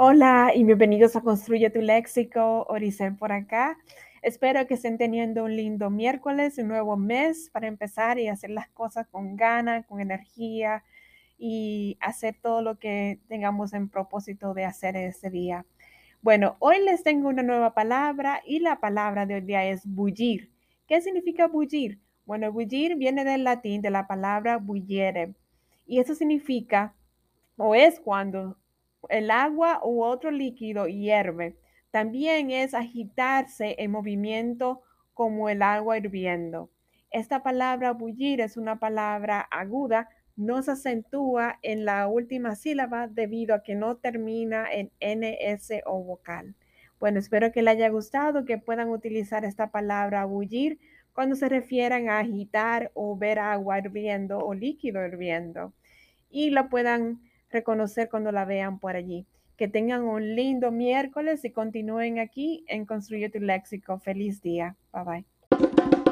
Hola y bienvenidos a Construye tu Léxico, Oricel por acá. Espero que estén teniendo un lindo miércoles, un nuevo mes para empezar y hacer las cosas con ganas, con energía y hacer todo lo que tengamos en propósito de hacer ese día. Bueno, hoy les tengo una nueva palabra y la palabra de hoy día es bullir. ¿Qué significa bullir? Bueno, bullir viene del latín de la palabra bullere y eso significa o es cuando el agua u otro líquido hierve. También es agitarse en movimiento como el agua hirviendo. Esta palabra bullir es una palabra aguda, no se acentúa en la última sílaba debido a que no termina en NS o vocal. Bueno, espero que les haya gustado, que puedan utilizar esta palabra bullir cuando se refieran a agitar o ver agua hirviendo o líquido hirviendo y lo puedan reconocer cuando la vean por allí. Que tengan un lindo miércoles y continúen aquí en Construye tu Léxico. Feliz día. Bye bye.